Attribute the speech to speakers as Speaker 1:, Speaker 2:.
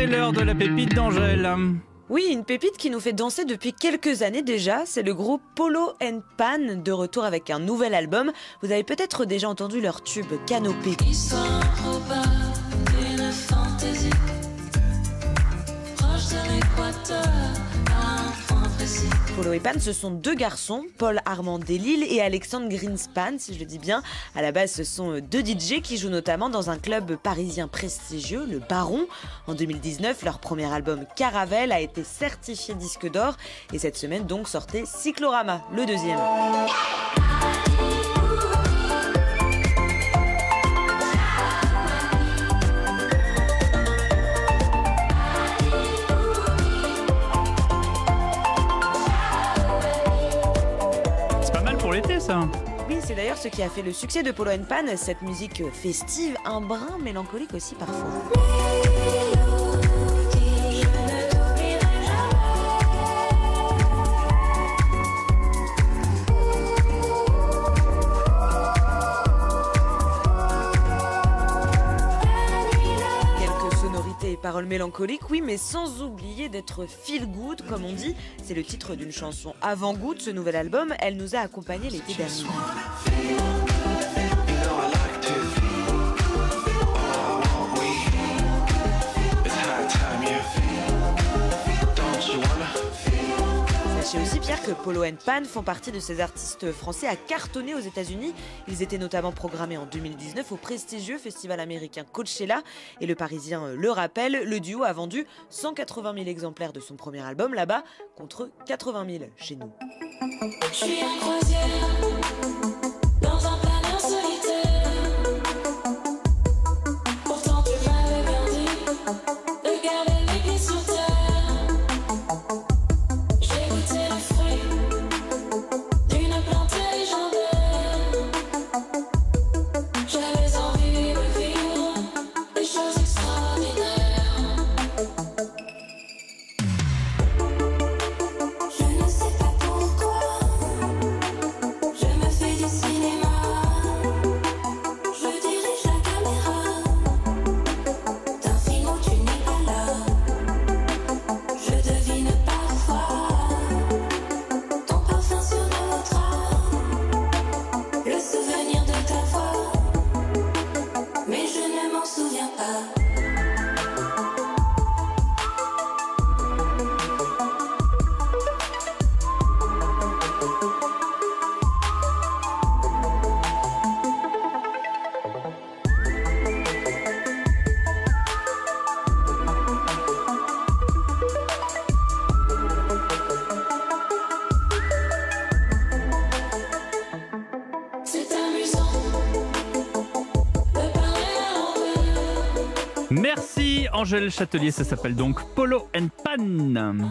Speaker 1: c'est l'heure de la pépite d'Angèle.
Speaker 2: Oui, une pépite qui nous fait danser depuis quelques années déjà. C'est le groupe Polo and Pan, de retour avec un nouvel album. Vous avez peut-être déjà entendu leur tube Canopée.
Speaker 3: Histoire improbable, une fantaisie Proche de l'équateur,
Speaker 2: Polo et Pan, ce sont deux garçons, Paul Armand Delille et Alexandre Greenspan, si je le dis bien. À la base, ce sont deux DJ qui jouent notamment dans un club parisien prestigieux, le Baron. En 2019, leur premier album Caravelle a été certifié disque d'or et cette semaine donc sortait Cyclorama, le deuxième. Oui, c'est d'ailleurs ce qui a fait le succès de Polo Pan, cette musique festive, un brin mélancolique aussi parfois. Paroles mélancoliques, oui, mais sans oublier d'être feel good, comme on dit. C'est le titre d'une chanson avant-goût de ce nouvel album. Elle nous a accompagnés l'été dernier. Sachez aussi, Pierre, que Polo and Pan font partie de ces artistes français à cartonner aux États-Unis. Ils étaient notamment programmés en 2019 au prestigieux festival américain Coachella. Et le Parisien le rappelle, le duo a vendu 180 000 exemplaires de son premier album là-bas, contre 80 000 chez nous.
Speaker 3: Je suis en croisière
Speaker 1: Merci Angèle Châtelier, ça s'appelle donc Polo and Pan.